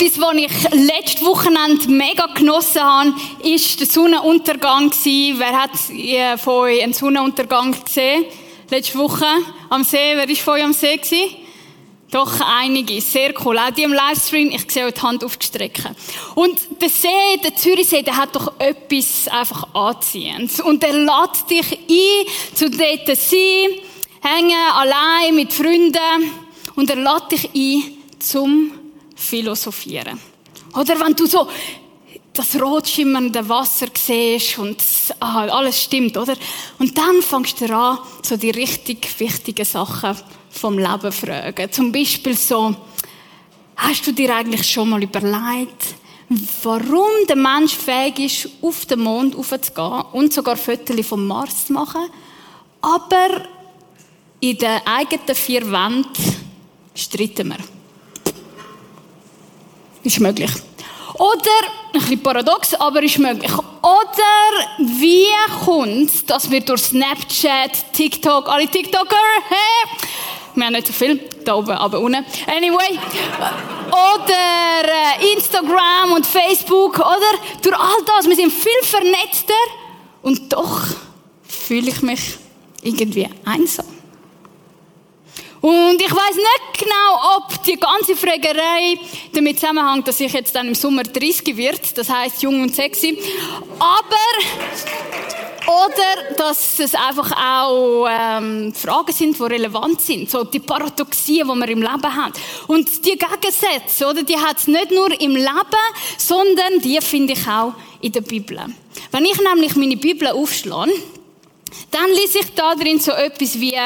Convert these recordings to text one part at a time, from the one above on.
Etwas, was ich letztes Wochenende mega genossen habe, ist der Sonnenuntergang. Wer hat äh, von euch einen Sonnenuntergang gesehen? Letzte Woche am See. Wer ist von euch am See gewesen? Doch einige. Sehr cool. Auch die im Livestream. Ich sehe euch die Hand aufgestreckt. Und der See, der Zürichsee, der hat doch etwas einfach anziehendes. Und er lädt dich ein, zu dort sein, hängen, allein, mit Freunden. Und er lädt dich ein, zum philosophieren. Oder wenn du so das rot schimmernde Wasser siehst und ah, alles stimmt, oder? Und dann fängst du an, so die richtig wichtigen Sachen vom Leben fragen. Zum Beispiel so, hast du dir eigentlich schon mal überlegt, warum der Mensch fähig ist, auf den Mond aufzugehen und sogar Fotos vom Mars zu machen, aber in den eigenen vier Wänden streiten wir. Ist möglich. Oder, ein bisschen paradox, aber ist möglich. Oder, wie kommt es, dass wir durch Snapchat, TikTok, alle TikToker, hey, wir haben nicht so viel, da oben, aber unten. Anyway. Oder äh, Instagram und Facebook, oder? Durch all das, wir sind viel vernetzter und doch fühle ich mich irgendwie einsam. Und ich weiß nicht genau, ob die ganze Fragerei damit zusammenhängt, dass ich jetzt dann im Sommer 30 wird, das heißt jung und sexy. Aber oder dass es einfach auch ähm, Fragen sind, die relevant sind, so die Paradoxien, die wir im Leben haben. Und die Gegensätze, oder, die hat es nicht nur im Leben, sondern die finde ich auch in der Bibel. Wenn ich nämlich meine Bibel aufschlage, dann lese ich da drin so etwas wie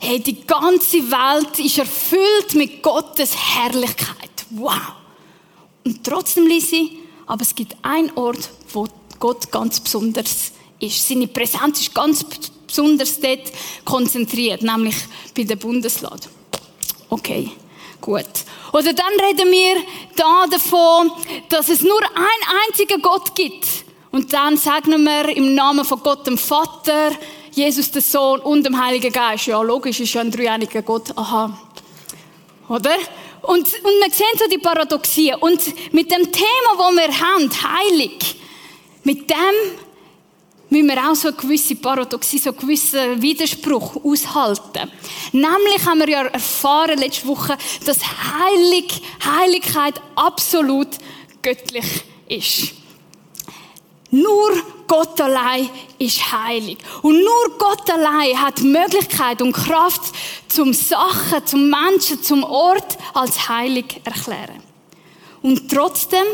hey, die ganze Welt ist erfüllt mit Gottes Herrlichkeit. Wow. Und trotzdem ich, aber es gibt einen Ort, wo Gott ganz besonders ist. Seine Präsenz ist ganz besonders dort konzentriert, nämlich bei der Bundeslade. Okay, gut. Oder dann reden wir da davon, dass es nur einen einzigen Gott gibt. Und dann sagen wir im Namen von Gott dem Vater, Jesus, der Sohn und dem Heiligen Geist. Ja, logisch, ist ja ein dreieiniger Gott. Aha. Oder? Und, und wir sehen so die Paradoxie. Und mit dem Thema, das wir haben, heilig, mit dem müssen wir auch so eine gewisse Paradoxie, so einen gewissen Widerspruch aushalten. Nämlich haben wir ja erfahren letzte Woche, dass Heilig, Heiligkeit absolut göttlich ist. Nur Gott allein ist heilig. Und nur Gott allein hat Möglichkeit und Kraft, zum Sachen, zum Menschen, zum Ort als heilig erklären. Und trotzdem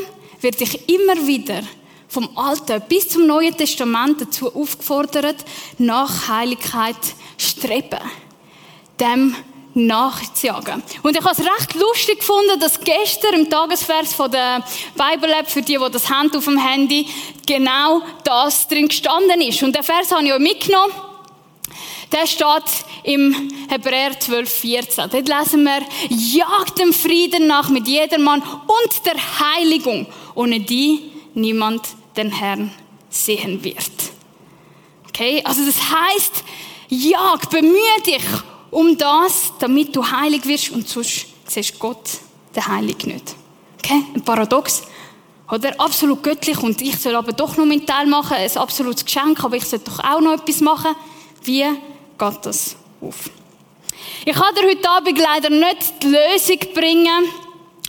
wird ich immer wieder vom Alten bis zum Neuen Testament dazu aufgefordert, nach Heiligkeit streben. Dem nachzujagen. Und ich habe es recht lustig gefunden, dass gestern im Tagesvers von der Bible App, für die, die das haben auf dem Handy, genau das drin gestanden ist. Und der Vers habe ich euch mitgenommen. Der steht im Hebräer 12, 14. Dort lesen wir, jagt dem Frieden nach mit jedermann und der Heiligung, ohne die niemand den Herrn sehen wird. Okay? Also das heißt, jag, bemühe dich um das, damit du heilig wirst und sonst siehst Gott, der Heilig nicht. Okay? Ein Paradox. Oder? Absolut göttlich und ich soll aber doch noch meinen Teil machen, ein absolutes Geschenk, aber ich soll doch auch noch etwas machen. Wie geht das auf? Ich kann dir heute Abend leider nicht die Lösung bringen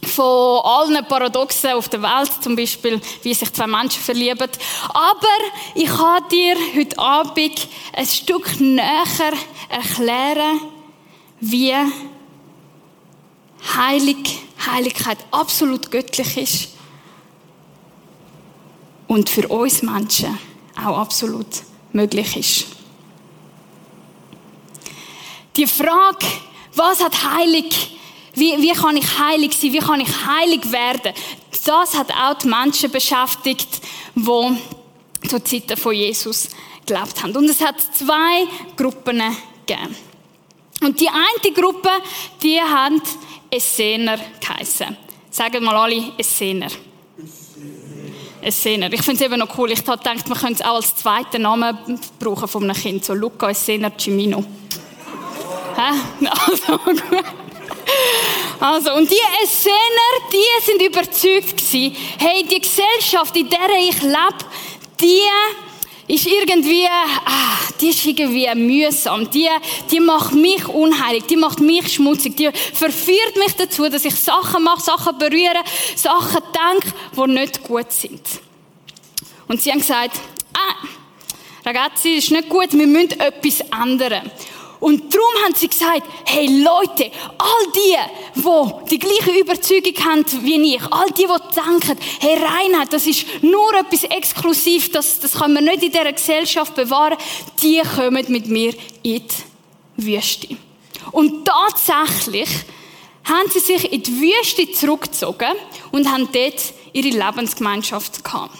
von allen Paradoxen auf der Welt, zum Beispiel, wie sich zwei Menschen verlieben. Aber ich kann dir heute Abend ein Stück näher erklären, wie heilig, Heiligkeit absolut göttlich ist und für uns Menschen auch absolut möglich ist. Die Frage, was hat heilig, wie, wie kann ich heilig sein, wie kann ich heilig werden, das hat auch die Menschen beschäftigt, die zur Zeiten von Jesus gelebt haben. Und es hat zwei Gruppen gegeben. Und die eine Gruppe, die haben Essener geheissen. Sagen mal alle Essener. Essener. Ich finde es eben noch cool. Ich habe gedacht, man könnte es auch als zweiten Namen brauchen von einem Kind. So Luca Essener Cimino. Hä? Also gut. Also, und die Essener, die sind überzeugt gewesen, hey, die Gesellschaft, in der ich lebe, die ist irgendwie, ah, die ist irgendwie mühsam. Die, die macht mich unheilig, die macht mich schmutzig, die verführt mich dazu, dass ich Sachen mache, Sachen berühre, Sachen denke, die nicht gut sind. Und sie haben gesagt, ah, Ragazzi, das ist nicht gut, wir müssen etwas ändern. Und darum haben sie gesagt, hey Leute, all die, die die gleiche Überzeugung haben wie ich, all die, die denken, hey Reinheit, das ist nur etwas exklusiv, das, das kann man nicht in dieser Gesellschaft bewahren, die kommen mit mir in die Wüste. Und tatsächlich haben sie sich in die Wüste zurückgezogen und haben dort ihre Lebensgemeinschaft gehabt.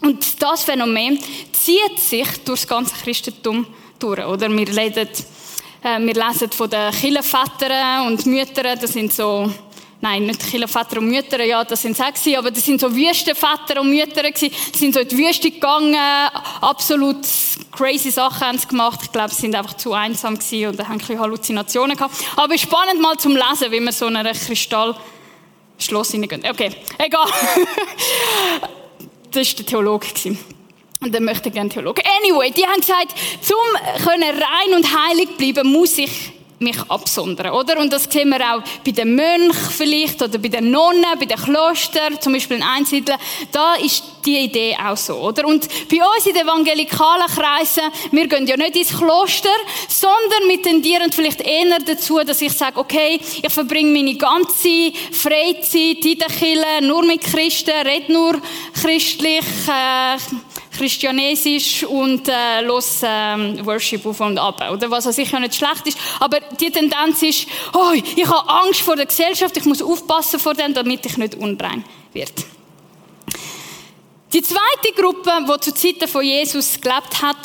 Und das Phänomen zieht sich durch das ganze Christentum durch, oder? Wir reden wir lesen von den Killenvätern und Müttern, das sind so, nein, nicht Killenväter und Mütter, ja, das sind sechs, aber das sind so Wüstenväter und Mütter gewesen. Sind so in die Wüste gegangen, absolut crazy Sachen haben sie gemacht. Ich glaube, sie sind einfach zu einsam gewesen und haben ein bisschen Halluzinationen gehabt. Aber spannend mal zum Lesen, wie man so in einem Kristallschloss hineingehen. Okay, egal. das war der Theologe. Gewesen. Und dann möchte ich gerne Theologen. Anyway, die haben gesagt, zum können rein und heilig bleiben, muss ich mich absondern, oder? Und das sehen wir auch bei den Mönchen vielleicht oder bei den Nonnen, bei den Klostern, zum Beispiel in Einsiedeln. Da ist die Idee auch so, oder? Und bei uns in den evangelikalen Kreisen, wir gehen ja nicht ins Kloster, sondern wir tendieren vielleicht eher dazu, dass ich sage, okay, ich verbringe meine ganze Freizeit in der Kirche nur mit Christen, rede nur christlich, äh, christianesisch und äh, los ähm, Worship auf und ab, oder? Was sicher nicht schlecht ist, aber die Tendenz ist, oh, ich habe Angst vor der Gesellschaft, ich muss aufpassen vor dem, damit ich nicht unrein werde. Die zweite Gruppe, die zu Zeiten von Jesus gelebt hat,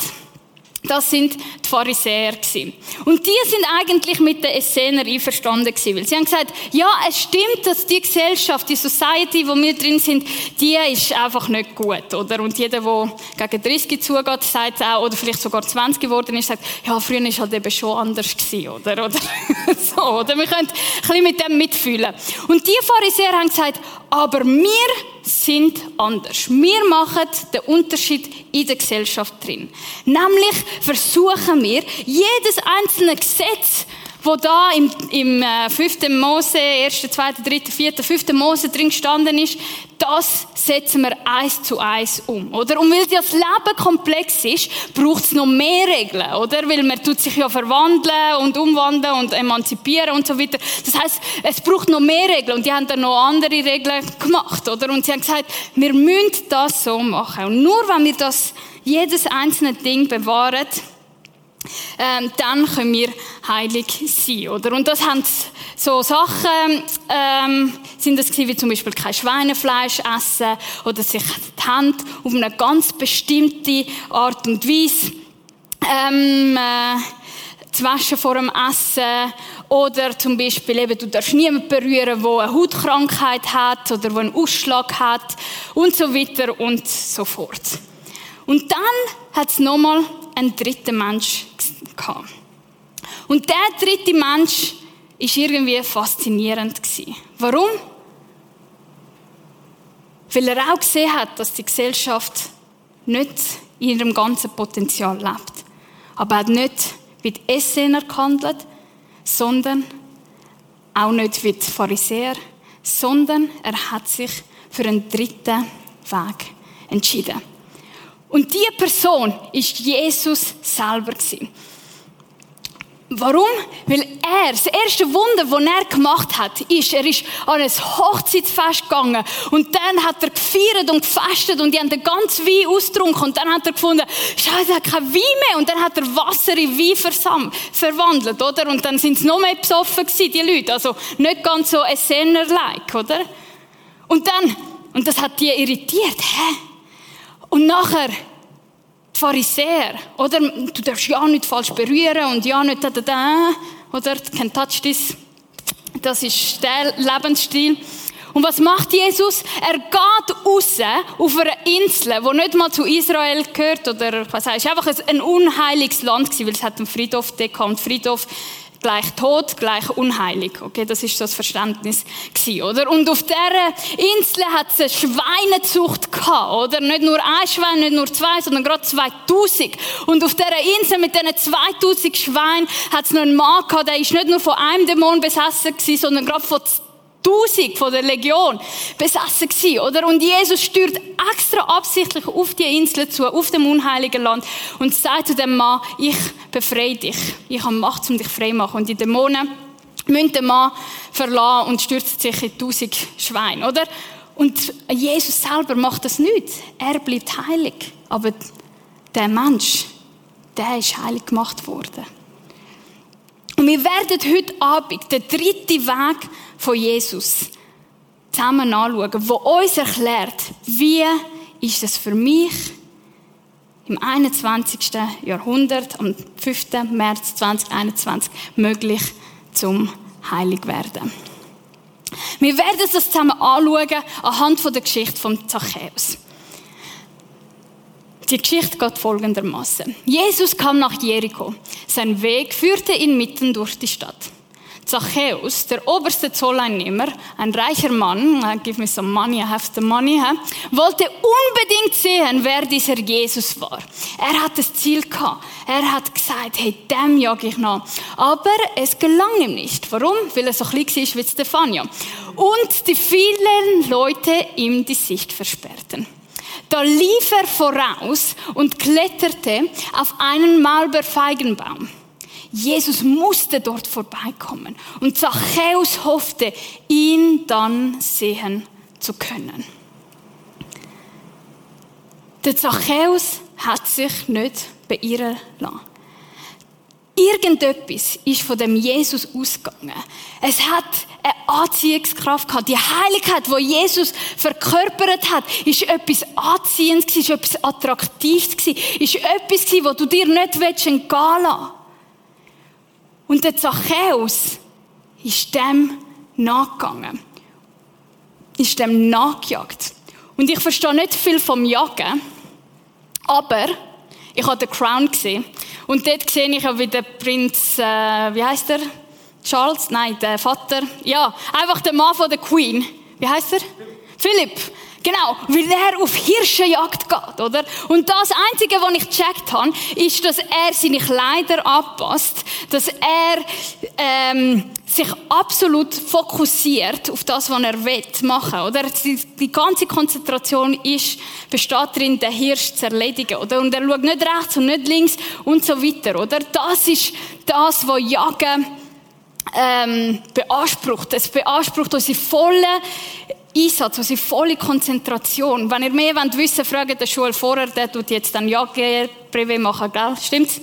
das sind die Pharisäer gewesen. Und die sind eigentlich mit den Essener einverstanden gewesen, weil sie haben gesagt, ja, es stimmt, dass die Gesellschaft, die Society, wo wir drin sind, die ist einfach nicht gut, oder? Und jeder, der gegen 30 zugeht, sagt auch, oder vielleicht sogar 20 geworden ist, sagt, ja, früher ist halt eben schon anders gewesen, oder? Oder so, oder? Wir können ein bisschen mit dem mitfühlen. Und die Pharisäer haben gesagt, aber wir sind anders. Wir machen den Unterschied in der Gesellschaft drin. Nämlich versuchen wir, jedes einzelne Gesetz, wo da im, im äh, 5. Mose, 1., 2., 3., 4., 5. Mose drin gestanden ist, das setzen wir eins zu eins um, oder? Und weil das Leben komplex ist, braucht es noch mehr Regeln, oder? Weil man tut sich ja verwandeln und umwandeln und emanzipieren und so weiter. Das heißt, es braucht noch mehr Regeln und die haben dann noch andere Regeln gemacht, oder? Und sie haben gesagt, wir müssen das so machen. Und nur wenn wir das jedes einzelne Ding bewahren, ähm, dann können wir heilig sein, oder? Und das haben so Sachen, ähm, sind das gewesen, wie zum Beispiel kein Schweinefleisch essen oder sich die Hände auf eine ganz bestimmte Art und Weise ähm, äh, zu waschen vor dem Essen oder zum Beispiel eben, du darfst niemanden berühren, der eine Hautkrankheit hat oder der einen Ausschlag hat und so weiter und so fort. Und dann hat es nochmal einen dritten Mensch gehabt. Und der dritte Mensch ist irgendwie faszinierend. Warum? Weil er auch gesehen hat, dass die Gesellschaft nicht in ihrem ganzen Potenzial lebt. Aber er hat nicht wie die Essener gehandelt, sondern auch nicht wie die Pharisäer, sondern er hat sich für einen dritten Weg entschieden. Und diese Person ist Jesus selber gewesen. Warum? Weil er, das erste Wunder, das er gemacht hat, ist, er ist an ein Hochzeitsfest gegangen und dann hat er gefeiert und gefastet und die haben den ganzen Wein ausgetrunken und dann hat er gefunden, Scheiße, er hat kein Wein mehr und dann hat er Wasser in Wein verwandelt, oder? Und dann sind sie noch mehr besoffen gewesen, die Leute, also nicht ganz so Essener-like, oder? Und dann, und das hat die irritiert, hä? Und nachher, die Pharisäer, oder? Du darfst ja nicht falsch berühren und ja nicht da, da, da, oder? Kein Touch this. Das ist der Lebensstil. Und was macht Jesus? Er geht raus auf eine Insel, wo nicht mal zu Israel gehört, oder was heißt, einfach ein unheiliges Land weil es hat einen Friedhof, der kommt Friedhof, gleich tot, gleich unheilig. Okay, das ist so das Verständnis gewesen, oder? Und auf dieser Insel hat es eine Schweinezucht gehabt, oder? Nicht nur ein Schwein, nicht nur zwei, sondern gerade 2000. Und auf dieser Insel mit diesen 2000 Schweinen hat es noch einen Mann gehabt, der ist nicht nur von einem Dämon besessen gewesen, sondern gerade von Tausend von der Legion besessen gewesen, oder? Und Jesus stürzt extra absichtlich auf die Insel zu, auf dem unheiligen Land und sagt zu dem Mann, ich befreie dich. Ich habe Macht, um dich frei zu machen. Und die Dämonen müssen den Mann verlassen und stürzt sich in tausend Schweine, oder? Und Jesus selber macht das nicht. Er bleibt heilig. Aber der Mensch, der ist heilig gemacht worden. Und wir werden heute Abend den dritten Weg von Jesus zusammen anschauen, wo uns erklärt, wie ist es für mich im 21. Jahrhundert, am 5. März 2021, möglich zum heilig werden. Wir werden das zusammen anschauen anhand der Geschichte von Zachäus. Die Geschichte geht folgendermaßen. Jesus kam nach Jericho. Sein Weg führte ihn mitten durch die Stadt. Zachäus, der oberste Zolleinnehmer, ein reicher Mann, uh, give me some money, I have the money, wollte unbedingt sehen, wer dieser Jesus war. Er hat das Ziel gehabt. Er hat gesagt, hey, dem jage ich nach. Aber es gelang ihm nicht. Warum? Weil er so klein war wie Stefania. Und die vielen Leute ihm die Sicht versperrten. Da lief er voraus und kletterte auf einen Maulbeerfeigenbaum. Jesus musste dort vorbeikommen und Zachäus hoffte, ihn dann sehen zu können. Der Zachäus hat sich nicht beirren lassen. Irgendetwas ist von dem Jesus ausgegangen. Es hat eine Anziehungskraft gehabt. Die Heiligkeit, die Jesus verkörpert hat, ist etwas Anziehendes, ist etwas Attraktives, ist etwas, wo du dir nicht entgehen lassen und der Zachäus ist dem nachgegangen. Ist dem nachgejagt. Und ich verstehe nicht viel vom Jagen, aber ich habe The Crown gesehen. Und dort sehe ich auch, wie der Prinz, äh, wie heißt er? Charles? Nein, der Vater. Ja, einfach der Mann von der Queen. Wie heißt er? Philipp. Genau, weil er auf Hirschenjagd geht, oder? Und das Einzige, was ich gecheckt habe, ist, dass er seine Kleider anpasst, dass er ähm, sich absolut fokussiert auf das, was er will machen, oder? Die, ganze Konzentration ist, besteht darin, den Hirsch zu erledigen, oder? Und er schaut nicht rechts und nicht links und so weiter, oder? Das ist das, was Jagen ähm, beansprucht. Es beansprucht unsere volle Einsatz, unsere volle Konzentration. Wenn ihr mehr wollt wissen fragt der Schule vorher, der tut jetzt dann ja Privé machen, gell? Stimmt's?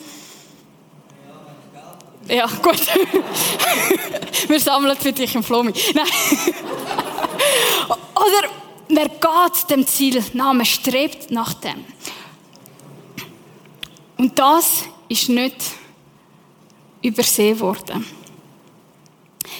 Ja, gut. Wir sammeln für dich im Flomi. Nein. Oder wer geht dem Ziel nach, man strebt nach dem. Und das ist nicht übersehen worden.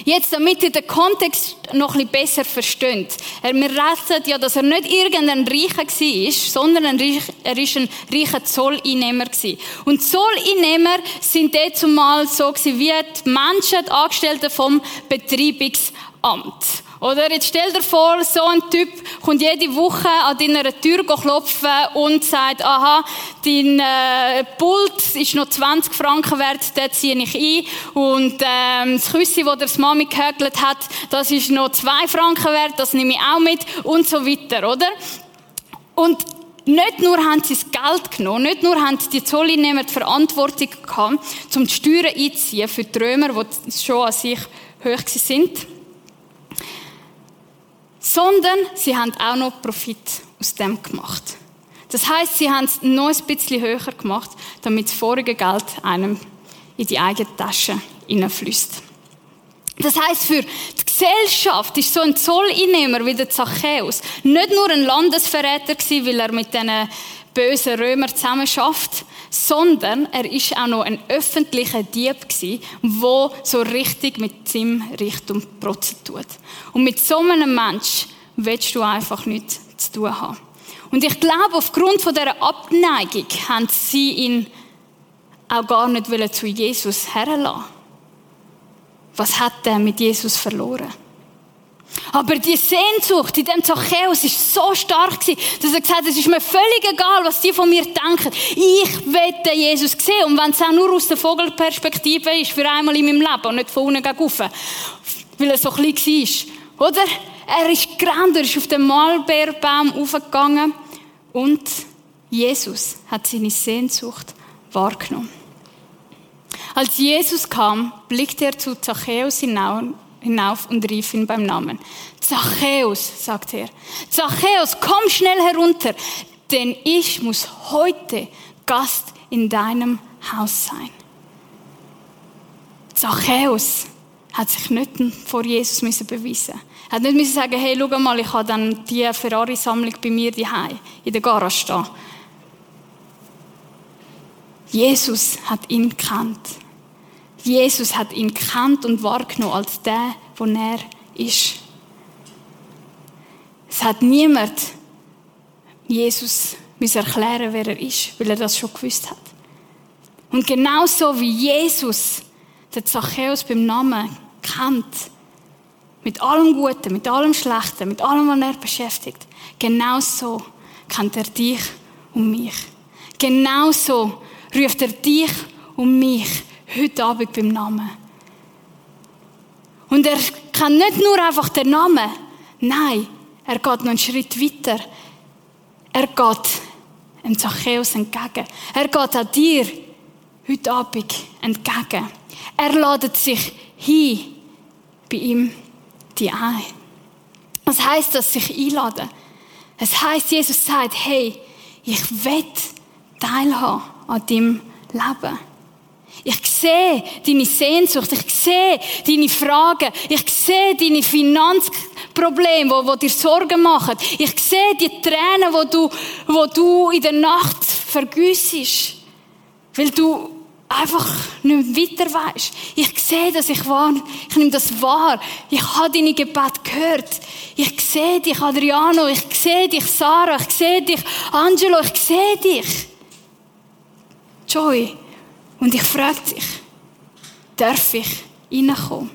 Jetzt, damit ihr den Kontext noch ein bisschen besser versteht. Wir reden ja, dass er nicht irgendein Reicher war, sondern ein Reich, er ist ein reicher Zolleinnehmer gewesen. Und Zolleinnehmer sind dort zumal so gewesen, wie die Menschen, die Angestellten vom Betreibungsamt. Oder jetzt stell dir vor, so ein Typ kommt jede Woche an deiner Tür klopfen und sagt, aha, dein äh, Pult ist noch 20 Franken wert, den ziehe ich ein. Und ähm, das Küssi, das der Mami gehökelt hat, das ist noch 2 Franken wert, das nehme ich auch mit und so weiter, oder? Und nicht nur haben sie das Geld genommen, nicht nur haben die Zolleinnehmer die Verantwortung gehabt, um die Steuern einzuziehen für die Römer, die schon an sich hoch sind, sondern sie haben auch noch Profit aus dem gemacht. Das heißt, sie haben es noch ein bisschen höher gemacht, damit das vorige Geld einem in die eigene Tasche hineinfließt. Das heißt, für die Gesellschaft ist so ein Zolleinnehmer wie der Zachäus nicht nur ein Landesverräter gewesen, weil er mit diesen bösen Römern zusammen schafft, sondern er ist auch noch ein öffentlicher Dieb gewesen, wo so richtig mit seinem Richtung protzen tut. Und mit so einem Mensch willst du einfach nichts zu tun haben. Und ich glaube, aufgrund von dieser Abneigung haben sie ihn auch gar nicht zu Jesus herlassen. was hat er mit Jesus verloren? Aber die Sehnsucht in dem Zachäus ist so stark gewesen, dass er gesagt hat, es ist mir völlig egal, was die von mir denken. Ich den Jesus sehen. Und wenn es auch nur aus der Vogelperspektive ist, für einmal in meinem Leben und nicht von unten gegen rauf, weil er so klein war. Oder? Er ist gerannt, er ist auf den Malbeerbaum aufgegangen und Jesus hat seine Sehnsucht wahrgenommen. Als Jesus kam, blickte er zu Zachäus hinauf und rief ihn beim Namen. Zachäus, sagt er. Zachäus, komm schnell herunter, denn ich muss heute Gast in deinem Haus sein. Zachäus hat sich nicht vor Jesus müssen beweisen. Er hat nicht müssen sagen, hey, schau mal, ich habe dann die Ferrari-Sammlung bei mir daheim in der Garage stehen. Jesus hat ihn gekannt. Jesus hat ihn gekannt und wahrgenommen als der, wo er ist. Es hat niemand Jesus erklären, wer er ist, weil er das schon gewusst hat. Und genauso wie Jesus den Zachäus beim Namen kennt, mit allem Guten, mit allem Schlechten, mit allem, was er beschäftigt, genauso kennt er dich und mich. Genauso ruft er dich und mich heute Abend beim Namen. Und er kann nicht nur einfach den Namen, nein, er geht noch einen Schritt weiter. Er geht dem Zachäus entgegen. Er geht auch dir heute Abend entgegen. Er ladet sich hin bei ihm die ein. Was heißt das, sich einladen? Es heißt, Jesus sagt, hey, ich will teilhaben an deinem Leben. Ich sehe deine Sehnsucht, ich sehe deine Fragen, ich sehe deine Finanzprobleme, wo, wo dir Sorgen machen. Ich sehe die Tränen, wo du, wo du in der Nacht vergüssest, weil du einfach nicht weiter weißt. Ich sehe das, ich, wahr, ich nehme das wahr. Ich habe deine Gebet gehört. Ich sehe dich, Adriano, ich sehe dich, Sarah, ich sehe dich, Angelo, ich sehe dich. Joy. Und ich frage dich, darf ich reinkommen?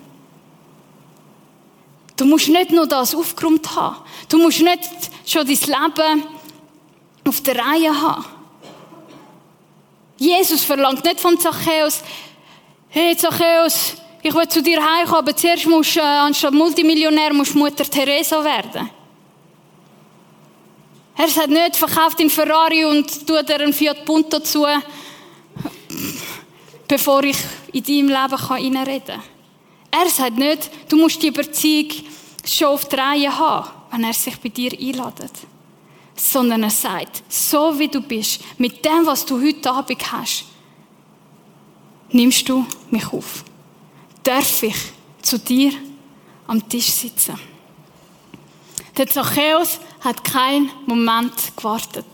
Du musst nicht nur das aufgeräumt haben. Du musst nicht schon dein Leben auf der Reihe haben. Jesus verlangt nicht von Zachäus, hey Zachäus, ich will zu dir heimkommen, aber zuerst musst du, äh, anstatt Multimillionär, musst Mutter Teresa werden. Er sagt nicht, verkauft den Ferrari und tut dir einen Fiat Punto zu, bevor ich in deinem Leben reinreden kann. Er sagt nicht, du musst die Überzeugung schon auf die Reihe haben, wenn er sich bei dir einladet sondern er sagt, so wie du bist, mit dem, was du heute Abend hast, nimmst du mich auf. Darf ich zu dir am Tisch sitzen? Der Zachäus hat keinen Moment gewartet.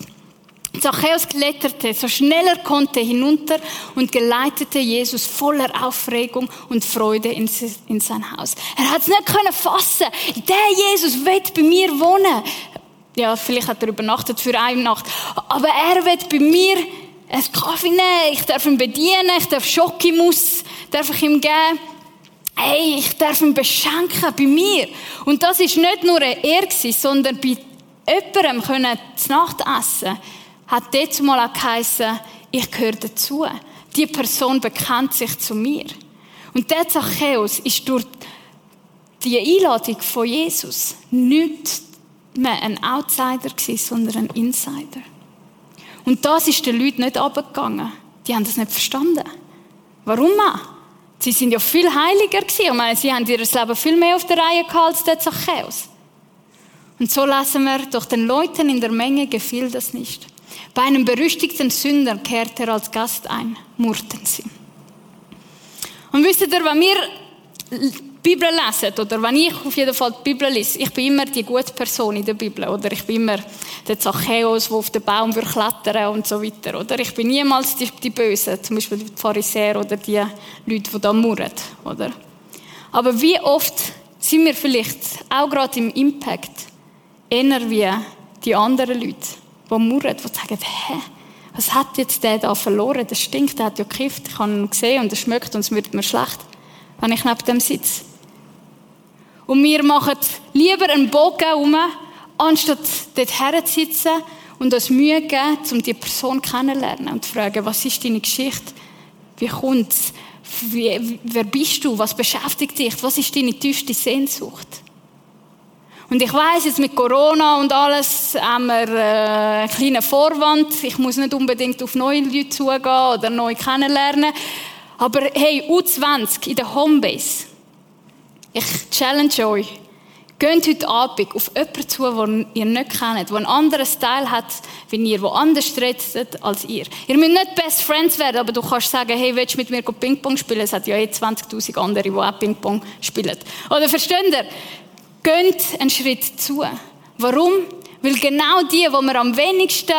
Zachäus kletterte so schnell er konnte hinunter und geleitete Jesus voller Aufregung und Freude in sein Haus. Er hat es nicht können fassen. Der Jesus wird bei mir wohnen ja, vielleicht hat er übernachtet für eine Nacht. Aber er wird bei mir einen Kaffee nehmen, ich darf ihn bedienen, ich darf Schokimus, darf ich ihm geben. Hey, ich darf ihn beschenken bei mir. Und das ist nicht nur ein Er sondern bei jemandem können zu Nacht essen, hat dort mal auch geheissen, ich gehöre dazu. Die Person bekennt sich zu mir. Und der Zachäus ist durch die Einladung von Jesus nicht mehr ein Outsider sondern ein Insider. Und das ist den Leuten nicht abgegangen. Die haben das nicht verstanden. Warum auch? Sie sind ja viel heiliger gewesen. Ich meine, sie haben ihr Leben viel mehr auf der Reihe gehabt als der Zachäus. Und so lassen wir, doch den Leuten in der Menge gefiel das nicht. Bei einem berüchtigten Sünder kehrte er als Gast ein, murrten sie. Und wisst ihr, wenn wir Bibel lesen, oder wenn ich auf jeden Fall die Bibel lese, ich bin immer die gute Person in der Bibel, oder ich bin immer der Zachäus, der auf den Baum klettern und so weiter, oder ich bin niemals die, die Bösen, zum Beispiel die Pharisäer oder die Leute, die da murren, oder? Aber wie oft sind wir vielleicht, auch gerade im Impact, eher wie die anderen Leute, die murren, die sagen, hä, was hat jetzt der da verloren? Das stinkt, der hat ja gekifft, ich habe ihn gesehen und es schmeckt und es wird mir schlecht. wenn ich neben dem sitze. Und wir machen lieber einen Bogen herum, anstatt dort herzusitzen und uns Mühe geben, um die Person kennenzulernen und zu fragen, was ist deine Geschichte? Wie kommt's? Wie, wer bist du? Was beschäftigt dich? Was ist deine tiefste Sehnsucht? Und ich weiß jetzt mit Corona und alles haben wir äh, einen kleinen Vorwand. Ich muss nicht unbedingt auf neue Leute zugehen oder neu kennenlernen. Aber hey, U20 in der Homebase. Ich challenge euch. Geht heute Abend auf jemanden zu, den ihr nicht kennt, der einen anderen Style hat, wie ihr, der anders redet als ihr. Ihr müsst nicht Best Friends werden, aber du kannst sagen, hey, willst du mit mir Ping-Pong spielen? Es hat ja eh 20.000 andere, die auch Ping-Pong spielen. Oder versteht ihr? Geht einen Schritt zu. Warum? Weil genau die, die man am wenigsten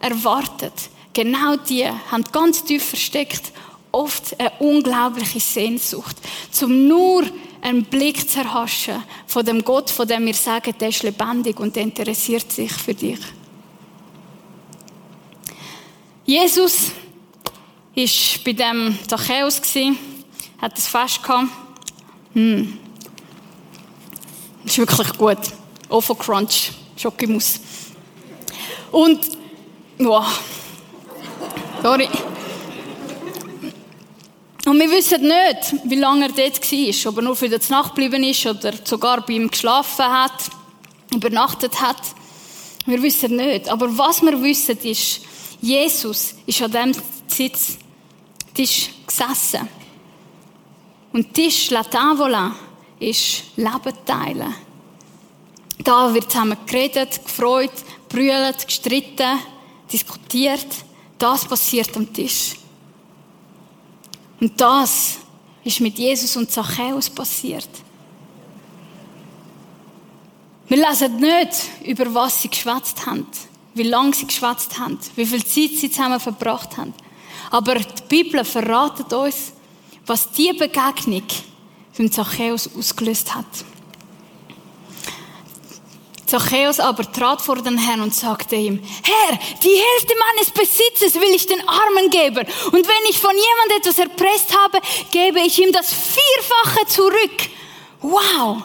erwartet, genau die haben ganz tief versteckt oft eine unglaubliche Sehnsucht, zum nur einen Blick zu erhaschen von dem Gott, von dem wir sagen, der ist lebendig und der interessiert sich für dich. Jesus ist bei dem Zachäus hat das Fest gehabt. Hm. Das ist wirklich gut. Ovo Crunch, Schokimus. Und, wow. Sorry. Und wir wissen nicht, wie lange er dort war, ob er nur für die Nacht geblieben ist oder sogar bei ihm geschlafen hat, übernachtet hat. Wir wissen nicht. Aber was wir wissen ist, Jesus ist an diesem Sitz, Tisch gesessen. Und Tisch, la tavola, ist Leben teilen. Da wird zusammen geredet, gefreut, brüllt, gestritten, diskutiert. Das passiert am Tisch. Und das ist mit Jesus und Zachäus passiert. Wir lesen nicht, über was sie geschwätzt haben, wie lange sie geschwätzt haben, wie viel Zeit sie zusammen verbracht haben. Aber die Bibel verratet uns, was die Begegnung von Zachäus ausgelöst hat. Zachäus aber trat vor den Herrn und sagte ihm, Herr, die Hälfte meines Besitzes will ich den Armen geben. Und wenn ich von jemand etwas erpresst habe, gebe ich ihm das Vierfache zurück. Wow!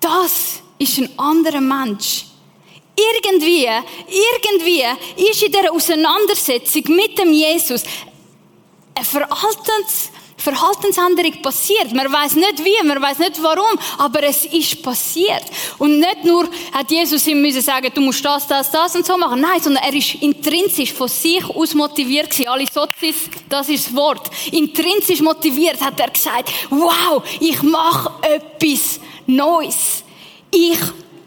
Das ist ein anderer Mensch. Irgendwie, irgendwie ist in dieser Auseinandersetzung mit dem Jesus ein veraltetes Verhaltensänderung passiert. Man weiß nicht wie, man weiß nicht warum, aber es ist passiert. Und nicht nur hat Jesus ihm müssen sagen, du musst das, das, das und so machen. Nein, sondern er ist intrinsisch von sich aus motiviert gewesen. Alle Sozis, das ist das Wort. Intrinsisch motiviert hat er gesagt, wow, ich mache etwas Neues. Ich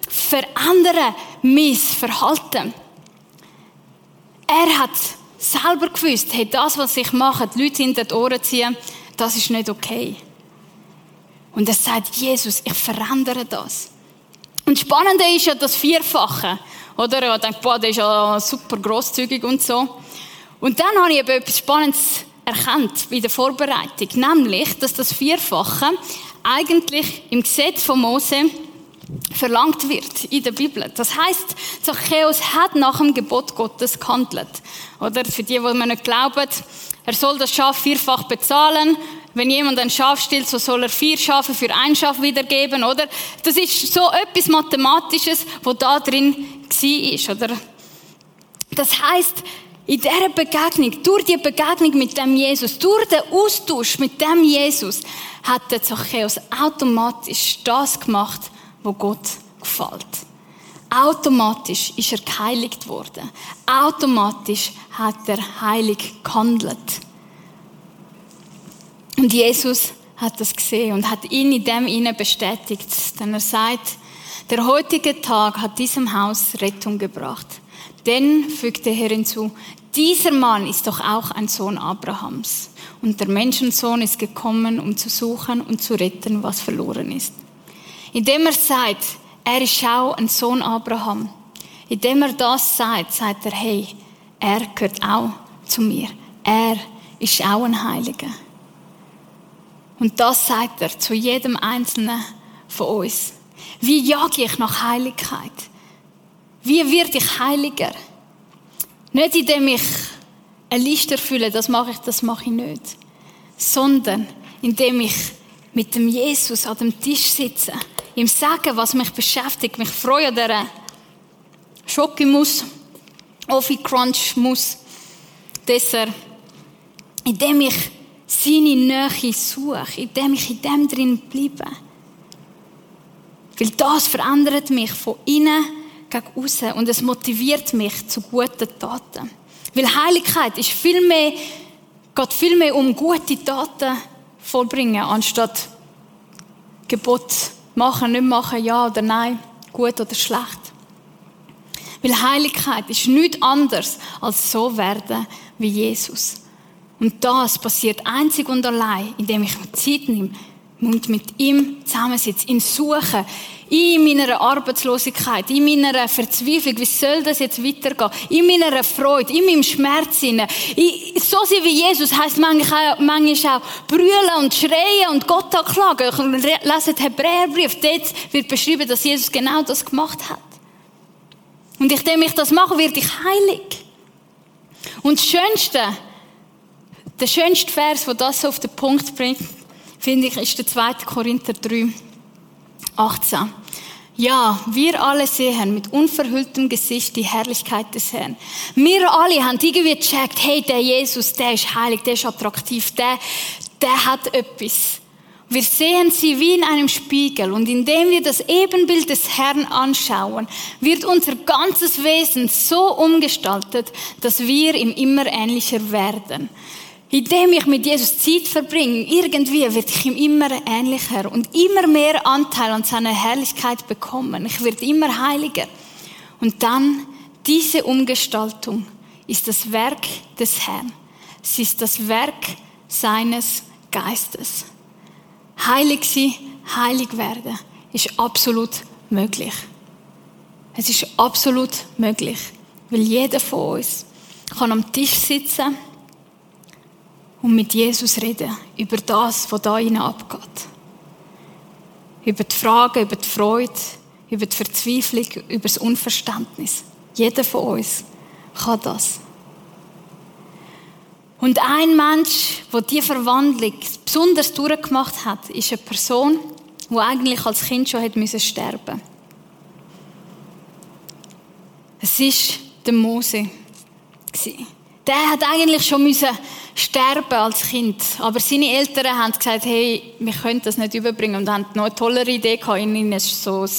verändere mein Verhalten. Er hat selber gewusst, hey, das, was ich mache, die Leute hinter die Ohren ziehen, das ist nicht okay. Und er sagt, Jesus, ich verändere das. Und das Spannende ist ja das Vierfache. Oder? Ich denke, boah, der ist ja super grosszügig und so. Und dann habe ich eben etwas Spannendes erkannt bei der Vorbereitung. Nämlich, dass das Vierfache eigentlich im Gesetz von Mose verlangt wird in der Bibel. Das heißt, Zachäus hat nach dem Gebot Gottes gehandelt. Oder für die, die mir nicht glauben, er soll das Schaf vierfach bezahlen. Wenn jemand ein Schaf stillt, so soll er vier Schafe für ein Schaf wiedergeben, oder? Das ist so etwas Mathematisches, wo da drin war, oder? Das heißt, in dieser Begegnung, durch die Begegnung mit dem Jesus, durch den Austausch mit dem Jesus, hat der Zachäus automatisch das gemacht, wo Gott gefällt. Automatisch ist er geheiligt worden. Automatisch hat er heilig gehandelt. Und Jesus hat das gesehen und hat ihn in dem inne bestätigt, denn er sagt, der heutige Tag hat diesem Haus Rettung gebracht. Denn, fügte er hinzu, dieser Mann ist doch auch ein Sohn Abrahams. Und der Menschensohn ist gekommen, um zu suchen und zu retten, was verloren ist. Indem er sagt, er ist auch ein Sohn Abraham. Indem er das sagt, sagt er, hey, er gehört auch zu mir. Er ist auch ein Heiliger. Und das sagt er zu jedem Einzelnen von uns. Wie jage ich nach Heiligkeit? Wie werde ich heiliger? Nicht indem ich eine Liste erfülle, das mache ich, das mache ich nicht. Sondern indem ich mit dem Jesus an dem Tisch sitze, ihm sage, was mich beschäftigt, mich freue an dieser Schokimus, Offi Crunch Muss, Dessert, indem ich seine Nähe suche, indem ich in dem drin bleibe. Weil das verändert mich von innen gegen außen und es motiviert mich zu guten Taten. Weil Heiligkeit ist viel mehr, geht viel mehr um gute Taten vollbringen, anstatt Gebot machen, nicht machen, ja oder nein, gut oder schlecht. Weil Heiligkeit ist nichts anderes als so werden wie Jesus. Und das passiert einzig und allein, indem ich mir Zeit nehme und mit ihm zusammensitze, ihn suche, in meiner Arbeitslosigkeit, in meiner Verzweiflung, wie soll das jetzt weitergehen? In meiner Freude, in meinem Schmerz. In, so sein wie Jesus heisst manchmal auch, manchmal auch brüllen und schreien und Gott anklagen. Lesen den Hebräerbrief, dort wird beschrieben, dass Jesus genau das gemacht hat. Und indem ich das mache, werde ich heilig. Und das Schönste, der schönste Vers, der das auf den Punkt bringt, finde ich, ist der 2. Korinther 3, 18. Ja, wir alle sehen mit unverhülltem Gesicht die Herrlichkeit des Herrn. Wir alle haben irgendwie gecheckt, hey, der Jesus, der ist heilig, der ist attraktiv, der, der hat etwas. Wir sehen sie wie in einem Spiegel und indem wir das Ebenbild des Herrn anschauen, wird unser ganzes Wesen so umgestaltet, dass wir ihm immer ähnlicher werden. Indem ich mit Jesus Zeit verbringe, irgendwie werde ich ihm immer ähnlicher und immer mehr Anteil an seiner Herrlichkeit bekommen. Ich werde immer heiliger. Und dann, diese Umgestaltung ist das Werk des Herrn. Es ist das Werk seines Geistes. Heilig sein, heilig werden, ist absolut möglich. Es ist absolut möglich, weil jeder von uns kann am Tisch sitzen und mit Jesus reden über das, was da hinein abgeht. Über die Fragen, über die Freude, über die Verzweiflung, über das Unverständnis. Jeder von uns kann das. Und ein Mensch, der diese Verwandlung besonders durchgemacht hat, ist eine Person, die eigentlich als Kind schon sterben müssen. Es war der Mose. Der hat eigentlich schon müssen sterben als Kind. Aber seine Eltern haben gesagt, hey, wir können das nicht überbringen und haben noch eine tollere Idee gehabt, ihn so ein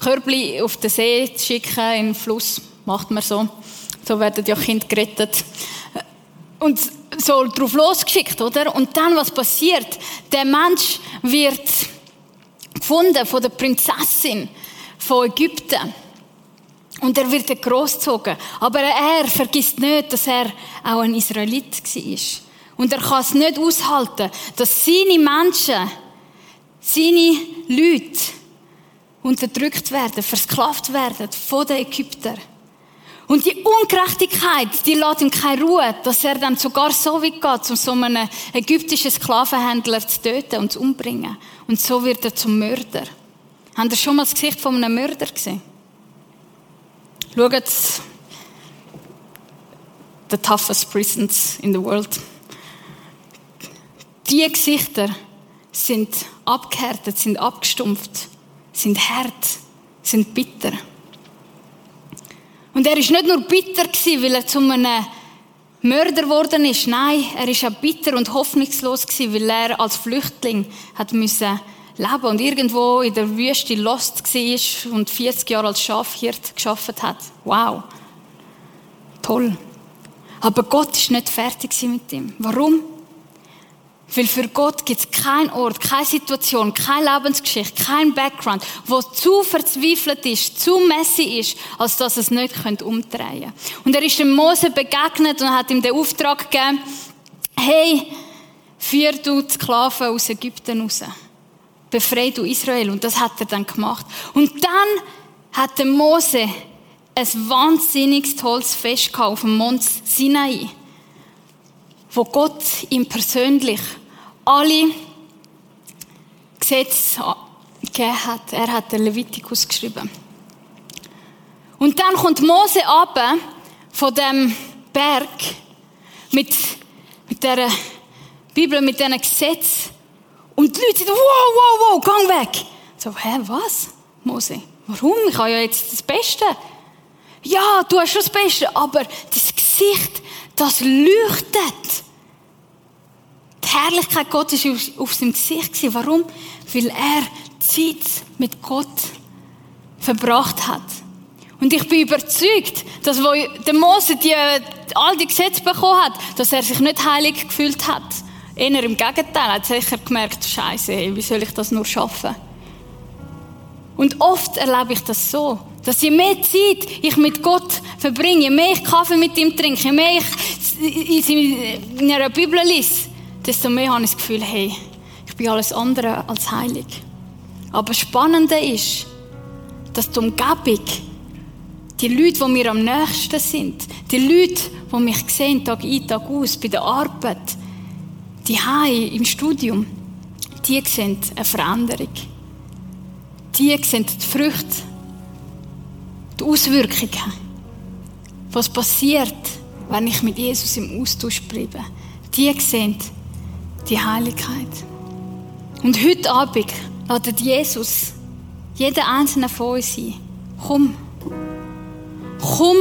Körbchen auf den See zu schicken, in den Fluss. Macht man so. So werden ja Kinder gerettet. Und so drauf losgeschickt, oder? Und dann, was passiert? Der Mensch wird gefunden von der Prinzessin von Ägypten. Und er wird großgezogen. Aber er vergisst nicht, dass er auch ein Israelit war. Und er kann es nicht aushalten, dass seine Menschen, seine Leute unterdrückt werden, versklavt werden von den Ägyptern. Und die Ungerechtigkeit, die lässt ihm keine Ruhe, dass er dann sogar so weit geht, um so einen ägyptischen Sklavenhändler zu töten und zu umbringen. Und so wird er zum Mörder. Habt ihr schon mal das Gesicht von einem Mörder gesehen? Schaut, the toughest prisons in the world. Die Gesichter sind abgehärtet, sind abgestumpft, sind hart, sind bitter. Und er ist nicht nur bitter gewesen, weil er zu einem Mörder geworden ist. Nein, er ist auch bitter und hoffnungslos gewesen, weil er als Flüchtling hat müssen leben und irgendwo in der Wüste lost war und 40 Jahre als Schafhirt geschafft hat. Wow. Toll. Aber Gott ist nicht fertig mit ihm. Warum? Weil für Gott gibt es keinen Ort, keine Situation, keine Lebensgeschichte, kein Background, wo zu verzweifelt ist, zu messy ist, als dass es nicht umdrehen könnte. Und er ist dem Mose begegnet und hat ihm den Auftrag gegeben, hey, führ du die Sklaven aus Ägypten raus. Befrei du Israel. Und das hat er dann gemacht. Und dann hat Mose ein wahnsinnig tolles Fest auf dem Mond Sinai, wo Gott ihm persönlich alle Gesetze gegeben hat. Er hat den Levitikus geschrieben. Und dann kommt Mose ab von dem Berg mit, mit der Bibel, mit diesen Gesetzen Und die Leute sagen, wow, wow, wow, gang weg. So, hä, was? Mose, warum? Ich habe ja jetzt das Beste. Ja, du hast schon das Beste, aber das Gesicht, das leuchtet. Die Herrlichkeit Gottes war auf, auf seinem Gesicht. Warum? Weil er Zeit mit Gott verbracht hat. Und ich bin überzeugt, dass wo der Mose die, all die Gesetze bekommen hat, dass er sich nicht heilig gefühlt hat. Eher im Gegenteil, hat sicher gemerkt, Scheiße, wie soll ich das nur schaffen? Und oft erlebe ich das so, dass je mehr Zeit ich mit Gott verbringe, je mehr ich Kaffee mit ihm trinke, je mehr ich in einer Bibel lese, desto mehr habe ich das Gefühl, hey, ich bin alles andere als heilig. Aber das Spannende ist, dass die Umgebung, die Leute, die mir am nächsten sind, die Leute, die mich sehen, Tag ein, Tag aus, bei der Arbeit, die Hai im Studium, die sehen eine Veränderung. Die sehen die Früchte, die Auswirkungen, was passiert, wenn ich mit Jesus im Austausch bleibe. Die sehen die Heiligkeit. Und heute Abend ladet Jesus jeder einzelne von uns ein. Komm. Komm.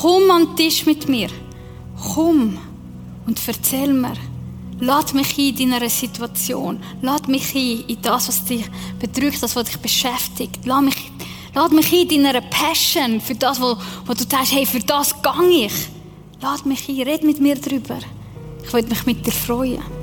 Komm an den Tisch mit mir. Komm und erzähl mir. Lad mich ein in deiner Situation. Lad mich ein in das, was dich bedrückt, das, was dich beschäftigt. Lad mich, lad mich ein in deiner Passion für das, wo, wo du sagst, hey, für das gang ich. Lad mich ein, red mit mir drüber. Ich will mich mit dir freuen.